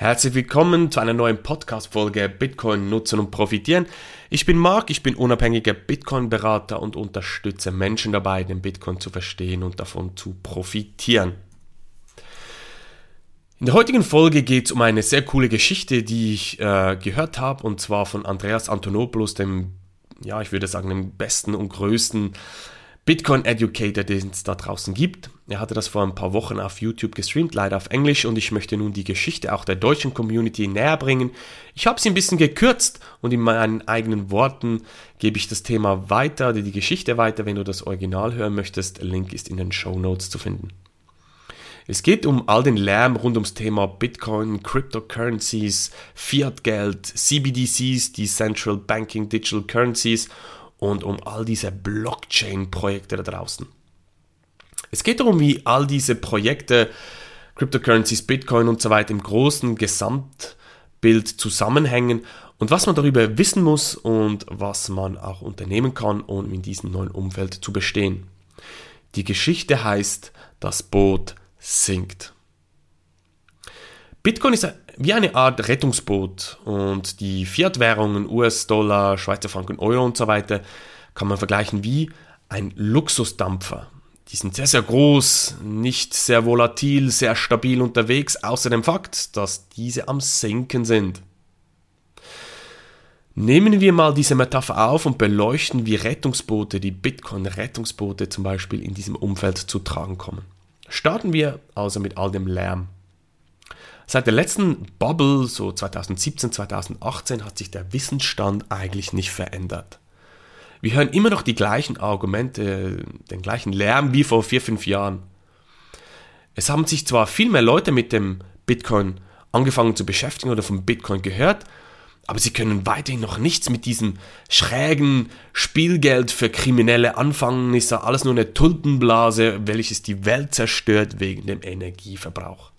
Herzlich willkommen zu einer neuen Podcast-Folge Bitcoin nutzen und profitieren. Ich bin Marc, ich bin unabhängiger Bitcoin-Berater und unterstütze Menschen dabei, den Bitcoin zu verstehen und davon zu profitieren. In der heutigen Folge geht es um eine sehr coole Geschichte, die ich äh, gehört habe, und zwar von Andreas Antonopoulos, dem, ja, ich würde sagen, dem besten und größten Bitcoin Educator, den es da draußen gibt. Er hatte das vor ein paar Wochen auf YouTube gestreamt, leider auf Englisch, und ich möchte nun die Geschichte auch der deutschen Community näher bringen. Ich habe sie ein bisschen gekürzt und in meinen eigenen Worten gebe ich das Thema weiter, die Geschichte weiter. Wenn du das Original hören möchtest, Link ist in den Show Notes zu finden. Es geht um all den Lärm rund ums Thema Bitcoin, Cryptocurrencies, Fiat-Geld, CBDCs, die Central Banking Digital Currencies und um all diese Blockchain-Projekte da draußen. Es geht darum, wie all diese Projekte, Cryptocurrencies, Bitcoin und so weiter im großen Gesamtbild zusammenhängen und was man darüber wissen muss und was man auch unternehmen kann, um in diesem neuen Umfeld zu bestehen. Die Geschichte heißt, das Boot sinkt. Bitcoin ist wie eine Art Rettungsboot und die Fiat-Währungen US-Dollar, Schweizer Franken, Euro und so weiter kann man vergleichen wie ein Luxusdampfer. Die sind sehr, sehr groß, nicht sehr volatil, sehr stabil unterwegs, außer dem Fakt, dass diese am Senken sind. Nehmen wir mal diese Metapher auf und beleuchten, wie Rettungsboote, die Bitcoin-Rettungsboote zum Beispiel in diesem Umfeld zu tragen kommen. Starten wir also mit all dem Lärm. Seit der letzten Bubble, so 2017, 2018, hat sich der Wissensstand eigentlich nicht verändert. Wir hören immer noch die gleichen Argumente, den gleichen Lärm wie vor vier, fünf Jahren. Es haben sich zwar viel mehr Leute mit dem Bitcoin angefangen zu beschäftigen oder vom Bitcoin gehört, aber sie können weiterhin noch nichts mit diesem schrägen Spielgeld für Kriminelle anfangen. Ist ja alles nur eine Tulpenblase, welches die Welt zerstört wegen dem Energieverbrauch.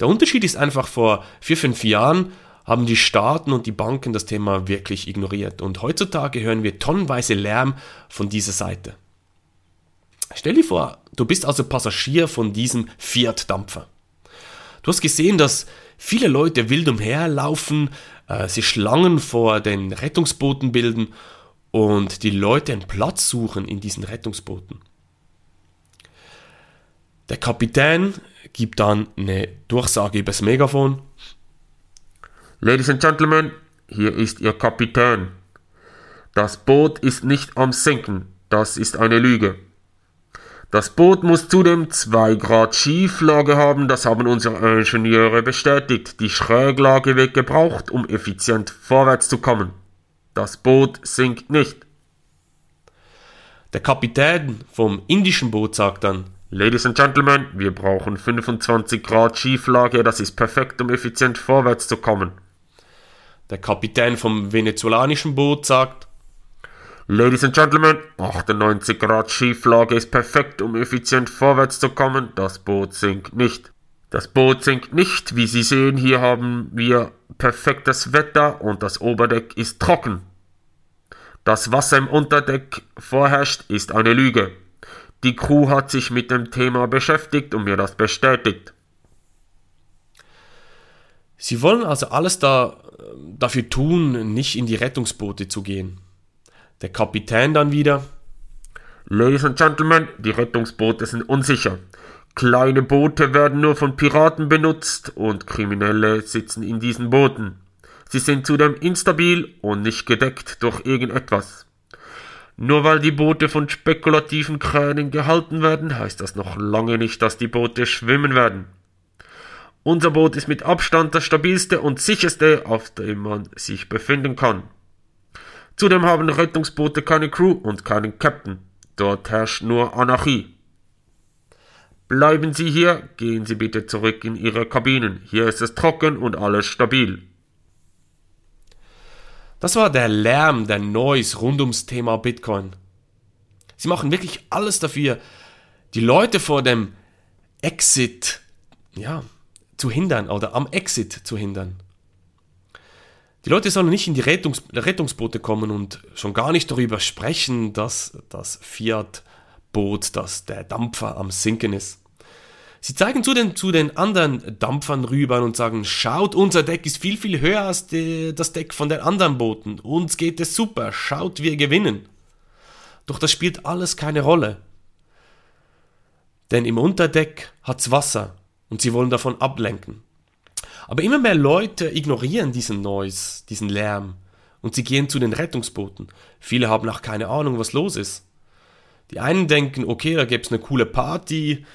Der Unterschied ist einfach, vor vier, fünf Jahren haben die Staaten und die Banken das Thema wirklich ignoriert. Und heutzutage hören wir tonnenweise Lärm von dieser Seite. Stell dir vor, du bist also Passagier von diesem Fiat-Dampfer. Du hast gesehen, dass viele Leute wild umherlaufen, äh, sie Schlangen vor den Rettungsbooten bilden und die Leute einen Platz suchen in diesen Rettungsbooten. Der Kapitän gibt dann eine Durchsage übers Megafon. Ladies and Gentlemen, hier ist Ihr Kapitän. Das Boot ist nicht am Sinken, das ist eine Lüge. Das Boot muss zudem 2 Grad Schieflage haben, das haben unsere Ingenieure bestätigt. Die Schräglage wird gebraucht, um effizient vorwärts zu kommen. Das Boot sinkt nicht. Der Kapitän vom indischen Boot sagt dann, Ladies and Gentlemen, wir brauchen 25 Grad Schieflage, das ist perfekt, um effizient vorwärts zu kommen. Der Kapitän vom venezolanischen Boot sagt, Ladies and Gentlemen, 98 Grad Schieflage ist perfekt, um effizient vorwärts zu kommen. Das Boot sinkt nicht. Das Boot sinkt nicht. Wie Sie sehen, hier haben wir perfektes Wetter und das Oberdeck ist trocken. Das Wasser im Unterdeck vorherrscht, ist eine Lüge. Die Crew hat sich mit dem Thema beschäftigt und mir das bestätigt. Sie wollen also alles da, dafür tun, nicht in die Rettungsboote zu gehen. Der Kapitän dann wieder. Ladies and Gentlemen, die Rettungsboote sind unsicher. Kleine Boote werden nur von Piraten benutzt und Kriminelle sitzen in diesen Booten. Sie sind zudem instabil und nicht gedeckt durch irgendetwas. Nur weil die Boote von spekulativen Kränen gehalten werden, heißt das noch lange nicht, dass die Boote schwimmen werden. Unser Boot ist mit Abstand das stabilste und sicherste, auf dem man sich befinden kann. Zudem haben Rettungsboote keine Crew und keinen Captain. Dort herrscht nur Anarchie. Bleiben Sie hier, gehen Sie bitte zurück in Ihre Kabinen. Hier ist es trocken und alles stabil. Das war der Lärm, der Noise rund ums Thema Bitcoin. Sie machen wirklich alles dafür, die Leute vor dem Exit, ja, zu hindern oder am Exit zu hindern. Die Leute sollen nicht in die Rettungs Rettungsboote kommen und schon gar nicht darüber sprechen, dass das Fiat-Boot, dass der Dampfer am Sinken ist. Sie zeigen zu den, zu den anderen Dampfern rüber und sagen, schaut, unser Deck ist viel, viel höher als die, das Deck von den anderen Booten. Uns geht es super, schaut, wir gewinnen. Doch das spielt alles keine Rolle. Denn im Unterdeck hat's Wasser und sie wollen davon ablenken. Aber immer mehr Leute ignorieren diesen Noise, diesen Lärm und sie gehen zu den Rettungsbooten. Viele haben auch keine Ahnung, was los ist. Die einen denken, okay, da gibt's eine coole Party.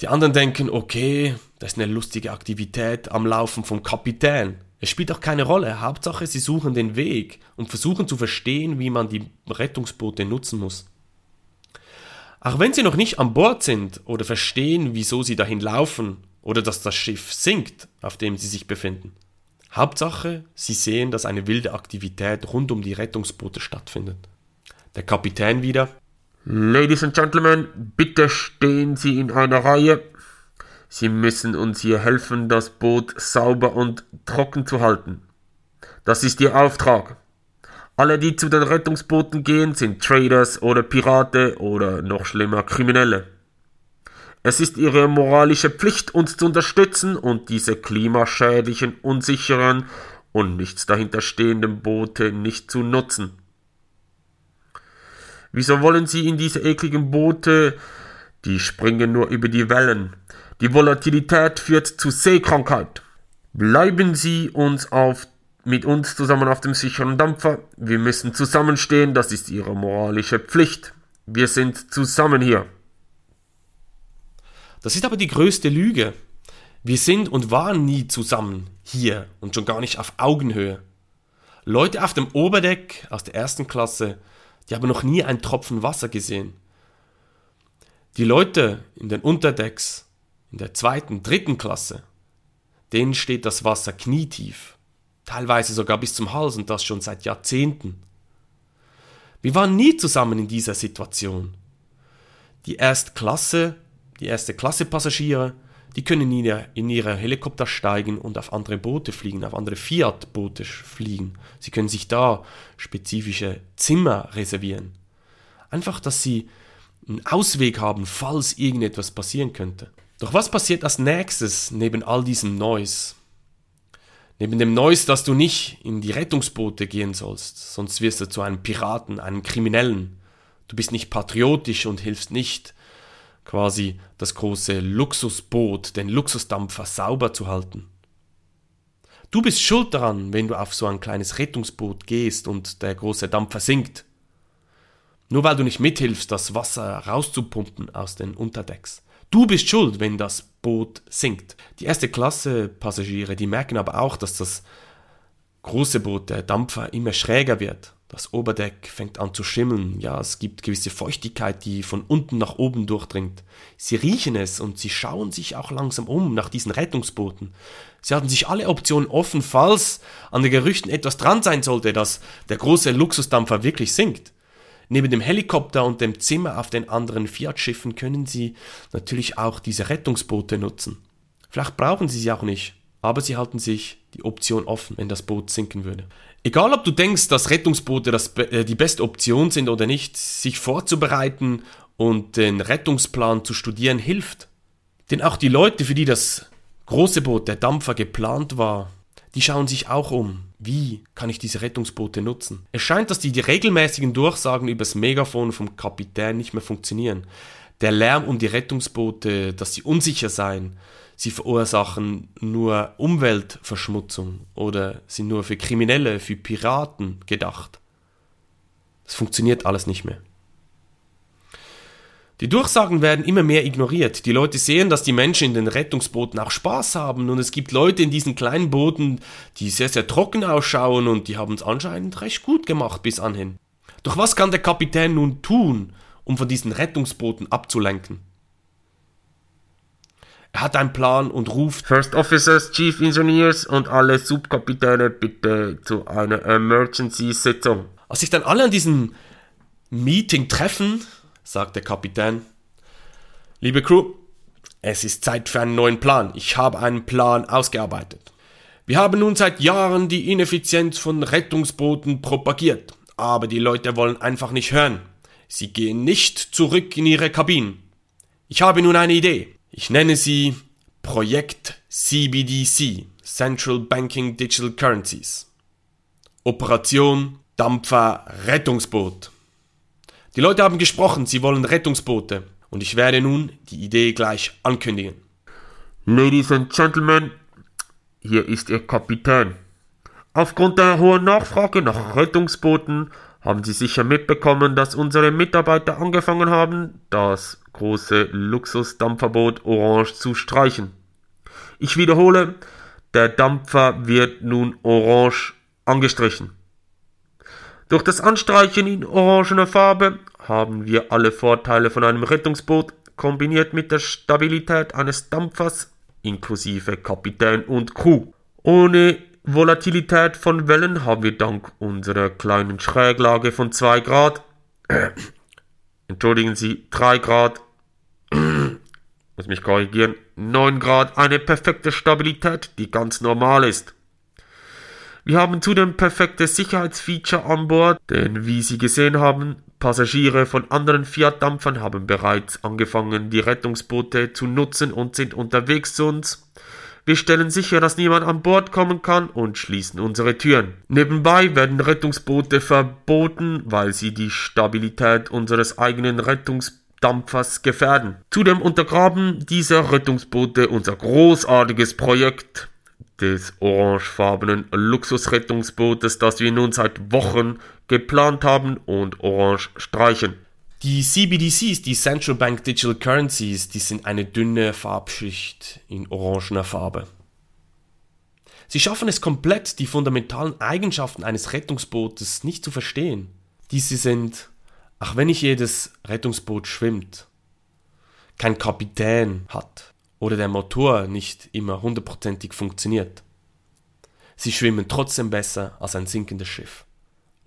Die anderen denken, okay, das ist eine lustige Aktivität am Laufen vom Kapitän. Es spielt auch keine Rolle. Hauptsache, sie suchen den Weg und versuchen zu verstehen, wie man die Rettungsboote nutzen muss. Auch wenn sie noch nicht an Bord sind oder verstehen, wieso sie dahin laufen oder dass das Schiff sinkt, auf dem sie sich befinden. Hauptsache, sie sehen, dass eine wilde Aktivität rund um die Rettungsboote stattfindet. Der Kapitän wieder. Ladies and Gentlemen, bitte stehen Sie in einer Reihe. Sie müssen uns hier helfen, das Boot sauber und trocken zu halten. Das ist Ihr Auftrag. Alle, die zu den Rettungsbooten gehen, sind Traders oder Pirate oder noch schlimmer Kriminelle. Es ist ihre moralische Pflicht, uns zu unterstützen und diese klimaschädlichen, unsicheren und nichts dahinter stehenden Boote nicht zu nutzen. Wieso wollen sie in diese ekligen Boote? Die springen nur über die Wellen. Die Volatilität führt zu Seekrankheit. Bleiben Sie uns auf mit uns zusammen auf dem sicheren Dampfer. Wir müssen zusammenstehen, das ist ihre moralische Pflicht. Wir sind zusammen hier. Das ist aber die größte Lüge. Wir sind und waren nie zusammen hier und schon gar nicht auf Augenhöhe. Leute auf dem Oberdeck aus der ersten Klasse, die haben noch nie einen Tropfen Wasser gesehen. Die Leute in den Unterdecks, in der zweiten, dritten Klasse, denen steht das Wasser knietief teilweise sogar bis zum Hals und das schon seit Jahrzehnten. Wir waren nie zusammen in dieser Situation. Die Erstklasse, die erste Klasse Passagiere, die können in, ihr, in ihre Helikopter steigen und auf andere Boote fliegen, auf andere Fiat-Boote fliegen. Sie können sich da spezifische Zimmer reservieren. Einfach, dass sie einen Ausweg haben, falls irgendetwas passieren könnte. Doch was passiert als nächstes neben all diesem Noise? Neben dem Neues, dass du nicht in die Rettungsboote gehen sollst, sonst wirst du zu einem Piraten, einem Kriminellen. Du bist nicht patriotisch und hilfst nicht, quasi das große Luxusboot, den Luxusdampfer sauber zu halten. Du bist schuld daran, wenn du auf so ein kleines Rettungsboot gehst und der große Dampfer sinkt. Nur weil du nicht mithilfst, das Wasser rauszupumpen aus den Unterdecks. Du bist schuld, wenn das Boot sinkt. Die erste Klasse Passagiere, die merken aber auch, dass das große Boot, der Dampfer, immer schräger wird. Das Oberdeck fängt an zu schimmeln. Ja, es gibt gewisse Feuchtigkeit, die von unten nach oben durchdringt. Sie riechen es und sie schauen sich auch langsam um nach diesen Rettungsbooten. Sie haben sich alle Optionen offen, falls an den Gerüchten etwas dran sein sollte, dass der große Luxusdampfer wirklich sinkt. Neben dem Helikopter und dem Zimmer auf den anderen Fiat-Schiffen können Sie natürlich auch diese Rettungsboote nutzen. Vielleicht brauchen Sie sie auch nicht, aber Sie halten sich die Option offen, wenn das Boot sinken würde. Egal, ob du denkst, dass Rettungsboote das, äh, die beste Option sind oder nicht, sich vorzubereiten und den Rettungsplan zu studieren hilft. Denn auch die Leute, für die das große Boot, der Dampfer geplant war, die schauen sich auch um. Wie kann ich diese Rettungsboote nutzen? Es scheint, dass die, die regelmäßigen Durchsagen übers Megafon vom Kapitän nicht mehr funktionieren. Der Lärm um die Rettungsboote, dass sie unsicher seien, sie verursachen nur Umweltverschmutzung oder sind nur für Kriminelle, für Piraten gedacht. Das funktioniert alles nicht mehr. Die Durchsagen werden immer mehr ignoriert. Die Leute sehen, dass die Menschen in den Rettungsbooten auch Spaß haben und es gibt Leute in diesen kleinen Booten, die sehr, sehr trocken ausschauen und die haben es anscheinend recht gut gemacht bis anhin. Doch was kann der Kapitän nun tun, um von diesen Rettungsbooten abzulenken? Er hat einen Plan und ruft First Officers, Chief Engineers und alle Subkapitäne bitte zu einer Emergency-Sitzung. Als sich dann alle an diesem Meeting treffen, sagt der Kapitän. Liebe Crew, es ist Zeit für einen neuen Plan. Ich habe einen Plan ausgearbeitet. Wir haben nun seit Jahren die Ineffizienz von Rettungsbooten propagiert, aber die Leute wollen einfach nicht hören. Sie gehen nicht zurück in ihre Kabinen. Ich habe nun eine Idee. Ich nenne sie Projekt CBDC, Central Banking Digital Currencies. Operation Dampfer Rettungsboot. Die Leute haben gesprochen, sie wollen Rettungsboote und ich werde nun die Idee gleich ankündigen. Ladies and Gentlemen, hier ist Ihr Kapitän. Aufgrund der hohen Nachfrage nach Rettungsbooten haben Sie sicher mitbekommen, dass unsere Mitarbeiter angefangen haben, das große Luxusdampferboot Orange zu streichen. Ich wiederhole, der Dampfer wird nun orange angestrichen. Durch das Anstreichen in orangener Farbe haben wir alle Vorteile von einem Rettungsboot kombiniert mit der Stabilität eines Dampfers inklusive Kapitän und Crew. Ohne Volatilität von Wellen haben wir dank unserer kleinen Schräglage von 2 Grad, entschuldigen Sie, 3 Grad, muss mich korrigieren, 9 Grad eine perfekte Stabilität, die ganz normal ist. Wir haben zudem perfekte Sicherheitsfeature an Bord, denn wie Sie gesehen haben, Passagiere von anderen Fiat-Dampfern haben bereits angefangen, die Rettungsboote zu nutzen und sind unterwegs zu uns. Wir stellen sicher, dass niemand an Bord kommen kann und schließen unsere Türen. Nebenbei werden Rettungsboote verboten, weil sie die Stabilität unseres eigenen Rettungsdampfers gefährden. Zudem untergraben diese Rettungsboote unser großartiges Projekt des orangefarbenen Luxusrettungsbootes, das wir nun seit Wochen geplant haben und orange streichen. Die CBDCs, die Central Bank Digital Currencies, die sind eine dünne Farbschicht in orangener Farbe. Sie schaffen es komplett, die fundamentalen Eigenschaften eines Rettungsbootes nicht zu verstehen. Diese sind, auch wenn nicht jedes Rettungsboot schwimmt, kein Kapitän hat, oder der Motor nicht immer hundertprozentig funktioniert. Sie schwimmen trotzdem besser als ein sinkendes Schiff.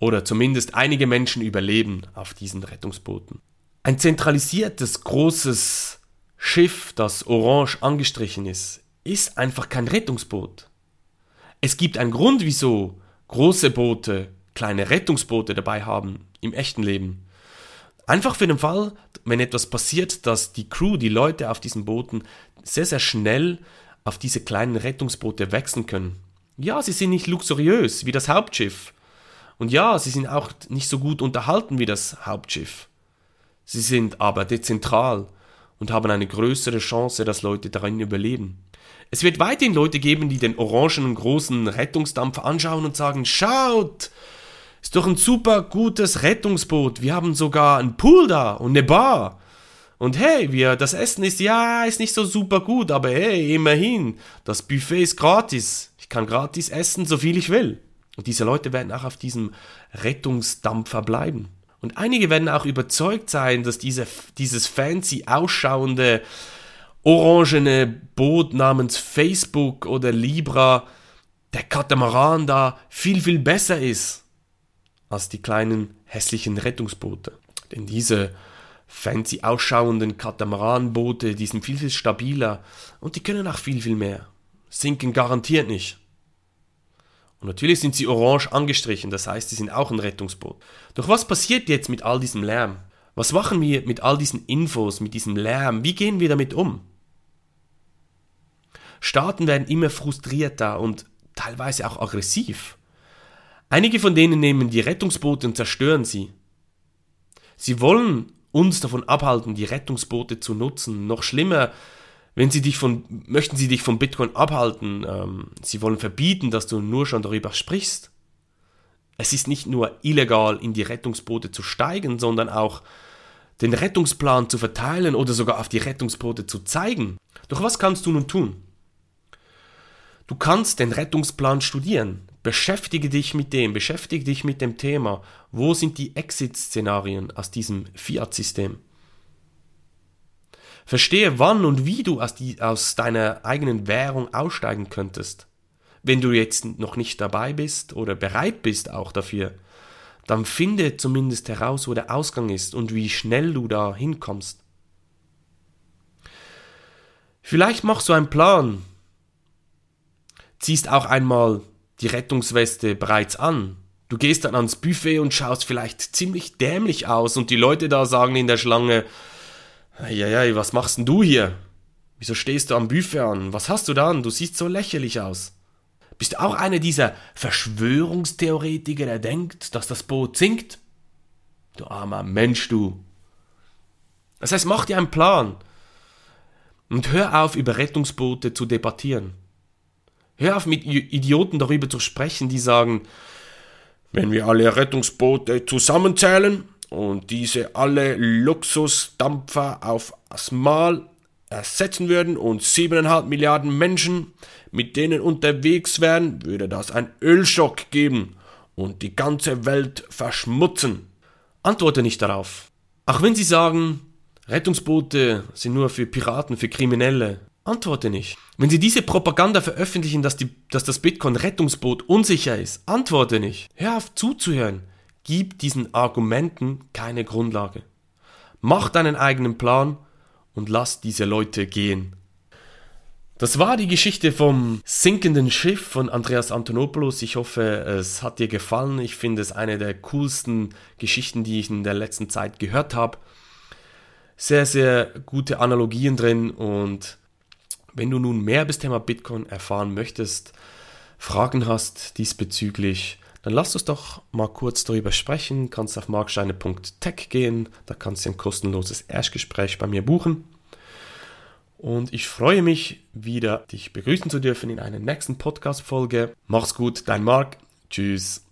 Oder zumindest einige Menschen überleben auf diesen Rettungsbooten. Ein zentralisiertes, großes Schiff, das orange angestrichen ist, ist einfach kein Rettungsboot. Es gibt einen Grund, wieso große Boote kleine Rettungsboote dabei haben im echten Leben. Einfach für den Fall, wenn etwas passiert, dass die Crew, die Leute auf diesen Booten sehr, sehr schnell auf diese kleinen Rettungsboote wechseln können. Ja, sie sind nicht luxuriös wie das Hauptschiff. Und ja, sie sind auch nicht so gut unterhalten wie das Hauptschiff. Sie sind aber dezentral und haben eine größere Chance, dass Leute darin überleben. Es wird weiterhin Leute geben, die den orangenen großen Rettungsdampfer anschauen und sagen, schaut, ist doch ein super gutes Rettungsboot. Wir haben sogar einen Pool da und eine Bar. Und hey, wir, das Essen ist ja, ist nicht so super gut, aber hey, immerhin, das Buffet ist gratis. Ich kann gratis essen, so viel ich will. Und diese Leute werden auch auf diesem Rettungsdampfer bleiben. Und einige werden auch überzeugt sein, dass diese, dieses fancy ausschauende orangene Boot namens Facebook oder Libra, der Katamaran da, viel, viel besser ist als die kleinen hässlichen Rettungsboote. Denn diese fancy ausschauenden Katamaranboote, die sind viel, viel stabiler und die können auch viel, viel mehr. Sinken garantiert nicht. Und natürlich sind sie orange angestrichen, das heißt, sie sind auch ein Rettungsboot. Doch was passiert jetzt mit all diesem Lärm? Was machen wir mit all diesen Infos, mit diesem Lärm? Wie gehen wir damit um? Staaten werden immer frustrierter und teilweise auch aggressiv. Einige von denen nehmen die Rettungsboote und zerstören sie. Sie wollen uns davon abhalten, die Rettungsboote zu nutzen. Noch schlimmer, wenn sie dich von, möchten sie dich von Bitcoin abhalten. Ähm, sie wollen verbieten, dass du nur schon darüber sprichst. Es ist nicht nur illegal, in die Rettungsboote zu steigen, sondern auch den Rettungsplan zu verteilen oder sogar auf die Rettungsboote zu zeigen. Doch was kannst du nun tun? Du kannst den Rettungsplan studieren. Beschäftige dich mit dem, beschäftige dich mit dem Thema. Wo sind die Exit-Szenarien aus diesem Fiat-System? Verstehe, wann und wie du aus, die, aus deiner eigenen Währung aussteigen könntest. Wenn du jetzt noch nicht dabei bist oder bereit bist auch dafür, dann finde zumindest heraus, wo der Ausgang ist und wie schnell du da hinkommst. Vielleicht machst du einen Plan, ziehst auch einmal die Rettungsweste bereits an. Du gehst dann ans Buffet und schaust vielleicht ziemlich dämlich aus und die Leute da sagen in der Schlange, ja, was machst denn du hier? Wieso stehst du am Buffet an? Was hast du da an? Du siehst so lächerlich aus. Bist du auch einer dieser Verschwörungstheoretiker, der denkt, dass das Boot sinkt? Du armer Mensch, du. Das heißt, mach dir einen Plan. Und hör auf, über Rettungsboote zu debattieren. Hör auf, mit Idioten darüber zu sprechen, die sagen, wenn wir alle Rettungsboote zusammenzählen und diese alle Luxusdampfer auf Mal ersetzen würden und siebeneinhalb Milliarden Menschen mit denen unterwegs wären, würde das einen Ölschock geben und die ganze Welt verschmutzen. Antworte nicht darauf. Auch wenn sie sagen, Rettungsboote sind nur für Piraten, für Kriminelle. Antworte nicht. Wenn sie diese Propaganda veröffentlichen, dass, die, dass das Bitcoin-Rettungsboot unsicher ist, antworte nicht. Hör auf zuzuhören. Gib diesen Argumenten keine Grundlage. Mach deinen eigenen Plan und lass diese Leute gehen. Das war die Geschichte vom sinkenden Schiff von Andreas Antonopoulos. Ich hoffe, es hat dir gefallen. Ich finde es eine der coolsten Geschichten, die ich in der letzten Zeit gehört habe. Sehr, sehr gute Analogien drin und wenn du nun mehr bis Thema Bitcoin erfahren möchtest, Fragen hast diesbezüglich, dann lass uns doch mal kurz darüber sprechen. Kannst auf marksteine.tech gehen, da kannst du ein kostenloses Erstgespräch bei mir buchen. Und ich freue mich wieder, dich begrüßen zu dürfen in einer nächsten Podcast-Folge. Mach's gut, dein Marc. Tschüss.